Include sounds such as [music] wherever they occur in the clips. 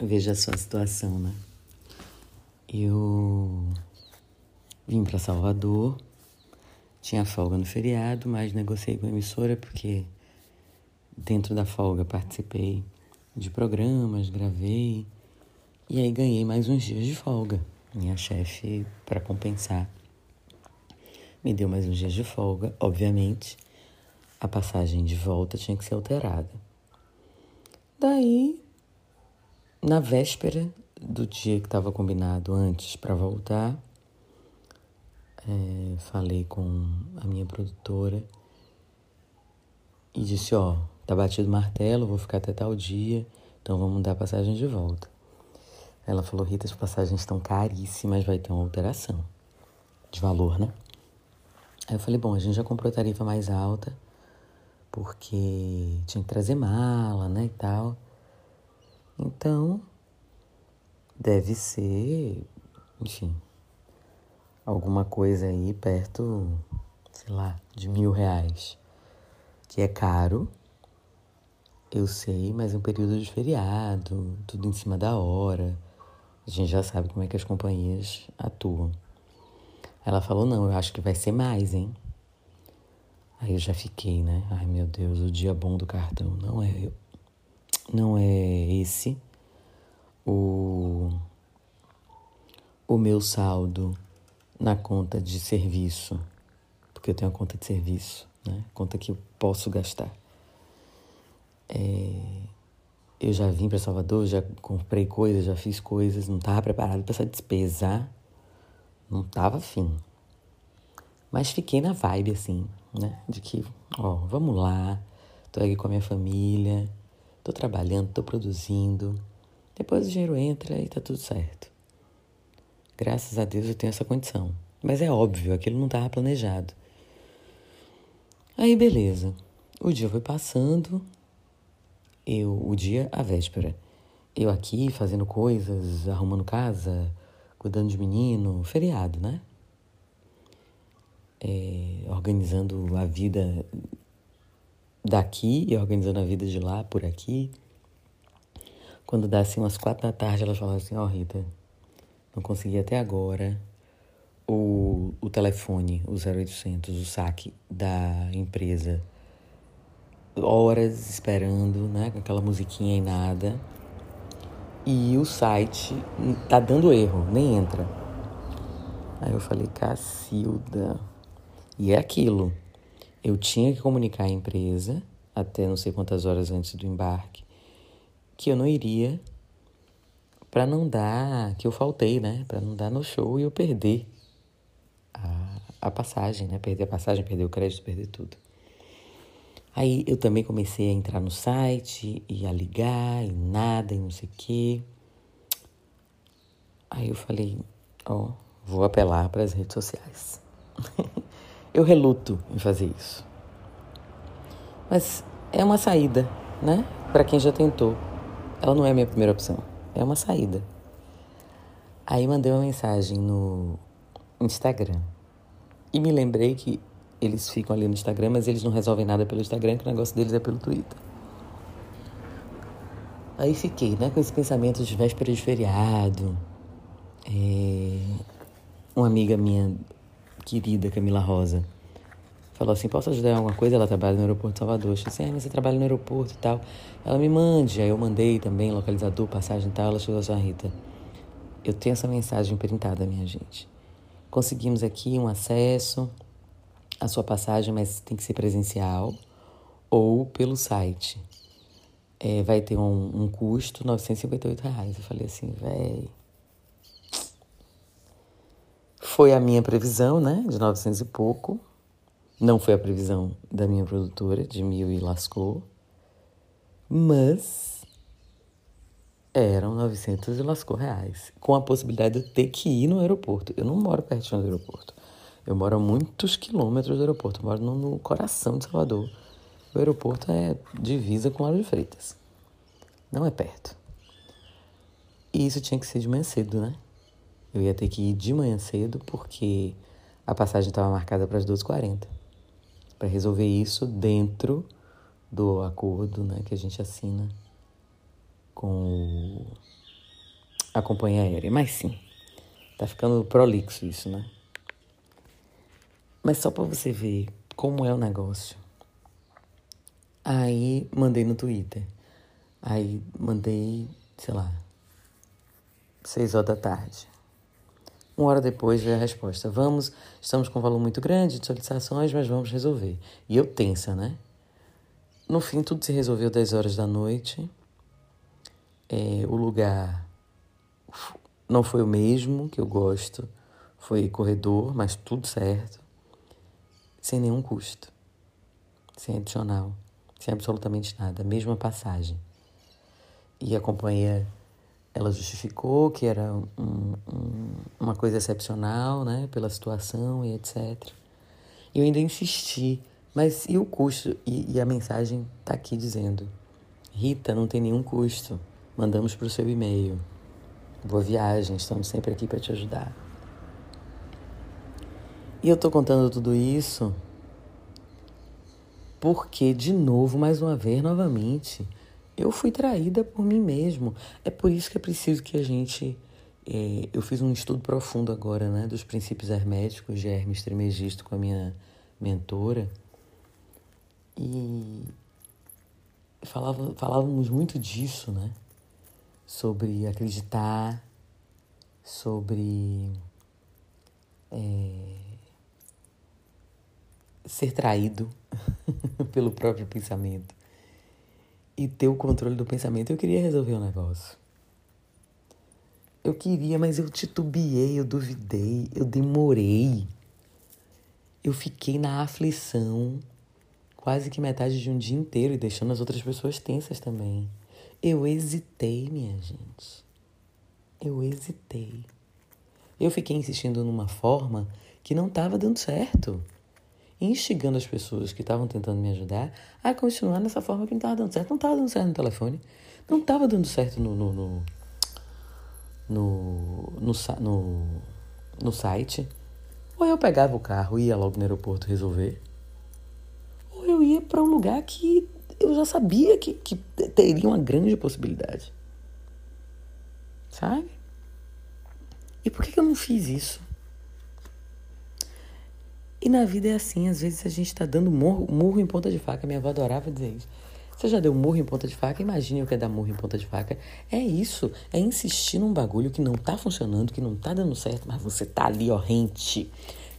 Veja a situação, né? Eu vim para Salvador, tinha folga no feriado, mas negociei com a emissora porque dentro da folga participei de programas, gravei e aí ganhei mais uns dias de folga. Minha chefe, para compensar, me deu mais uns dias de folga. Obviamente, a passagem de volta tinha que ser alterada. Daí, na véspera do dia que estava combinado antes para voltar, é, falei com a minha produtora e disse: Ó, tá batido o martelo, vou ficar até tal dia, então vamos dar a passagem de volta. Ela falou: Rita, as passagens estão caríssimas, vai ter uma alteração de valor, né? Aí eu falei: Bom, a gente já comprou tarifa mais alta, porque tinha que trazer mala, né, e tal. Então, deve ser, enfim, alguma coisa aí perto, sei lá, de mil reais, que é caro, eu sei, mas é um período de feriado, tudo em cima da hora. A gente já sabe como é que as companhias atuam. Ela falou: não, eu acho que vai ser mais, hein? Aí eu já fiquei, né? Ai meu Deus, o dia bom do cartão. Não é, não é esse o, o meu saldo na conta de serviço, porque eu tenho a conta de serviço, né? Conta que eu posso gastar. É, eu já vim para Salvador, já comprei coisas, já fiz coisas, não estava preparado para essa despesa. Não estava afim. Mas fiquei na vibe, assim, né? De que, ó, vamos lá, tô aqui com a minha família, tô trabalhando, tô produzindo. Depois o dinheiro entra e tá tudo certo. Graças a Deus eu tenho essa condição. Mas é óbvio, aquilo não estava planejado. Aí, beleza. O dia foi passando, eu, o dia, a véspera. Eu aqui fazendo coisas, arrumando casa, cuidando de menino, feriado, né? É, organizando a vida daqui e organizando a vida de lá, por aqui. Quando dá assim umas quatro da tarde, ela fala assim, ó oh, Rita, não consegui até agora o, o telefone, o 0800, o saque da empresa horas esperando, né, com aquela musiquinha e nada. E o site tá dando erro, nem entra. Aí eu falei, Cacilda. E é aquilo. Eu tinha que comunicar à empresa, até não sei quantas horas antes do embarque, que eu não iria para não dar, que eu faltei, né? Para não dar no show e eu perder a, a passagem, né? Perder a passagem, perder o crédito, perder tudo. Aí eu também comecei a entrar no site e a ligar e nada e não sei o quê. Aí eu falei, ó, oh, vou apelar para as redes sociais. [laughs] eu reluto em fazer isso. Mas é uma saída, né? Para quem já tentou. Ela não é a minha primeira opção. É uma saída. Aí mandei uma mensagem no Instagram. E me lembrei que eles ficam ali no Instagram, mas eles não resolvem nada pelo Instagram, que o negócio deles é pelo Twitter. Aí fiquei, né, com esse pensamento de véspera de feriado. É... Uma amiga minha querida, Camila Rosa, falou assim: Posso ajudar em alguma coisa? Ela trabalha no aeroporto de Salvador. Eu disse assim: ah, mas você trabalha no aeroporto e tal. Ela me mande. Aí eu mandei também, localizador, passagem e tal. Ela chegou assim: Rita, eu tenho essa mensagem printada, minha gente. Conseguimos aqui um acesso a sua passagem, mas tem que ser presencial ou pelo site. É, vai ter um, um custo, 958 reais. Eu falei assim, véi. Foi a minha previsão, né, de 900 e pouco. Não foi a previsão da minha produtora, de mil e lascou. Mas eram 900 e lascou reais. Com a possibilidade de eu ter que ir no aeroporto. Eu não moro pertinho do aeroporto. Eu moro a muitos quilômetros do aeroporto, eu moro no, coração de Salvador. O aeroporto é divisa com Lauro de Freitas. Não é perto. E isso tinha que ser de manhã cedo, né? Eu ia ter que ir de manhã cedo porque a passagem estava marcada para as 12h40. Para resolver isso dentro do acordo né, que a gente assina com a companhia aérea. Mas sim, tá ficando prolixo isso, né? Mas só para você ver como é o negócio. Aí mandei no Twitter. Aí mandei, sei lá, seis horas da tarde. Uma hora depois veio a resposta. Vamos, estamos com um valor muito grande de solicitações, mas vamos resolver. E eu tensa, né? No fim, tudo se resolveu 10 horas da noite. É, o lugar não foi o mesmo que eu gosto. Foi corredor, mas tudo certo. Sem nenhum custo. Sem adicional. Sem absolutamente nada. Mesma passagem. E a companhia, ela justificou que era um, um, uma coisa excepcional, né? Pela situação e etc. E eu ainda insisti mas e o custo? E, e a mensagem está aqui dizendo: Rita, não tem nenhum custo. Mandamos para o seu e-mail. Boa viagem, estamos sempre aqui para te ajudar. E eu estou contando tudo isso porque, de novo, mais uma vez, novamente, eu fui traída por mim mesmo. É por isso que é preciso que a gente. É, eu fiz um estudo profundo agora, né, dos princípios herméticos de Hermes Trismegisto com a minha mentora. E falava, falávamos muito disso, né? Sobre acreditar, sobre é, ser traído [laughs] pelo próprio pensamento e ter o controle do pensamento. Eu queria resolver o um negócio. Eu queria, mas eu titubeei, eu duvidei, eu demorei. Eu fiquei na aflição quase que metade de um dia inteiro e deixando as outras pessoas tensas também. Eu hesitei, minha gente. Eu hesitei. Eu fiquei insistindo numa forma que não estava dando certo. Instigando as pessoas que estavam tentando me ajudar a continuar nessa forma que não estava dando certo. Não estava dando certo no telefone. Não estava dando certo no, no, no, no, no, no, site. Ou eu pegava o carro e ia logo no aeroporto resolver eu ia para um lugar que eu já sabia que, que teria uma grande possibilidade. Sabe? E por que eu não fiz isso? E na vida é assim, às vezes a gente está dando murro, murro em ponta de faca. Minha avó adorava dizer isso. Você já deu murro em ponta de faca? Imagine o que é dar murro em ponta de faca. É isso, é insistir num bagulho que não tá funcionando, que não tá dando certo, mas você tá ali, ó, rente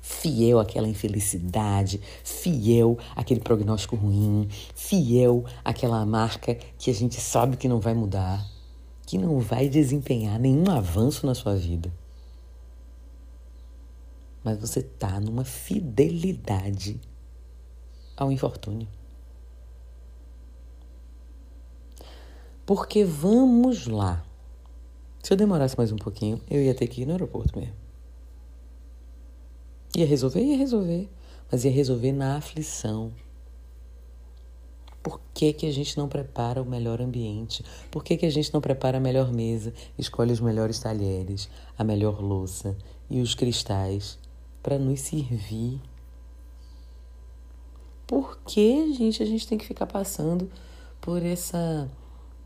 fiel àquela infelicidade, fiel àquele prognóstico ruim, fiel àquela marca que a gente sabe que não vai mudar, que não vai desempenhar nenhum avanço na sua vida. Mas você está numa fidelidade ao infortúnio. Porque vamos lá. Se eu demorasse mais um pouquinho, eu ia ter que ir no aeroporto mesmo. Ia resolver? Ia resolver. Mas ia resolver na aflição. Por que, que a gente não prepara o melhor ambiente? Por que, que a gente não prepara a melhor mesa, escolhe os melhores talheres, a melhor louça e os cristais para nos servir? Por que, gente, a gente tem que ficar passando por essa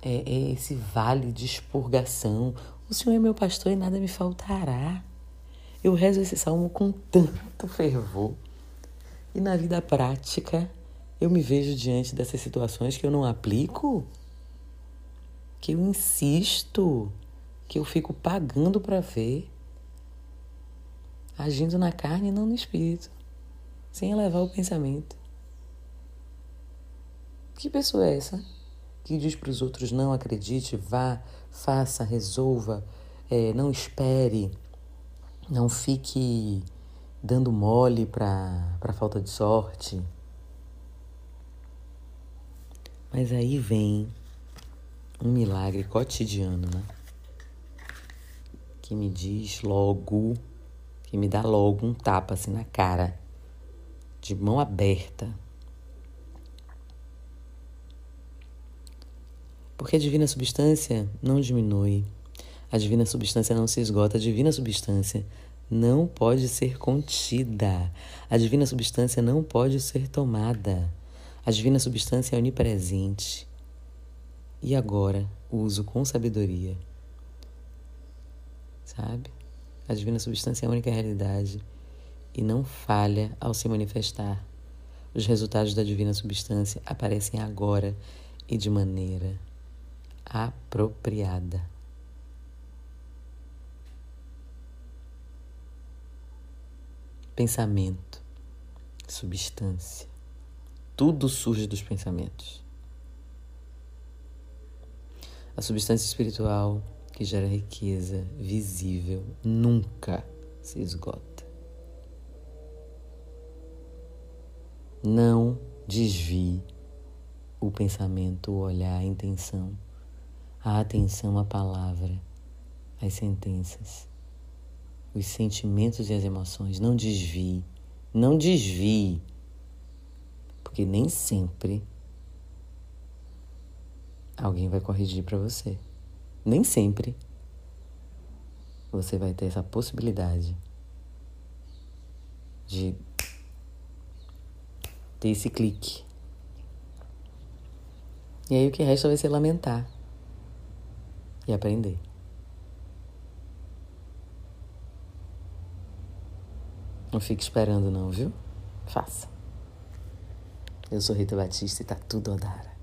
é, é esse vale de expurgação? O Senhor é meu pastor e nada me faltará. Eu rezo esse salmo com tanto fervor. E na vida prática, eu me vejo diante dessas situações que eu não aplico, que eu insisto, que eu fico pagando para ver, agindo na carne e não no espírito, sem elevar o pensamento. Que pessoa é essa que diz para os outros: não acredite, vá, faça, resolva, é, não espere? Não fique dando mole para falta de sorte. Mas aí vem um milagre cotidiano, né? Que me diz logo, que me dá logo um tapa assim na cara, de mão aberta. Porque a divina substância não diminui, a divina substância não se esgota, a divina substância não pode ser contida. A divina substância não pode ser tomada. A divina substância é onipresente. E agora uso com sabedoria sabe? A divina substância é a única realidade e não falha ao se manifestar. Os resultados da divina substância aparecem agora e de maneira apropriada. Pensamento, substância, tudo surge dos pensamentos. A substância espiritual que gera riqueza visível nunca se esgota. Não desvie o pensamento, o olhar, a intenção, a atenção à palavra, às sentenças, os sentimentos e as emoções. Não desvie, não desvie, porque nem sempre alguém vai corrigir para você. Nem sempre você vai ter essa possibilidade de ter esse clique. E aí o que resta vai ser lamentar e aprender. Não fique esperando não, viu? Faça. Eu sou Rita Batista e tá tudo Odara.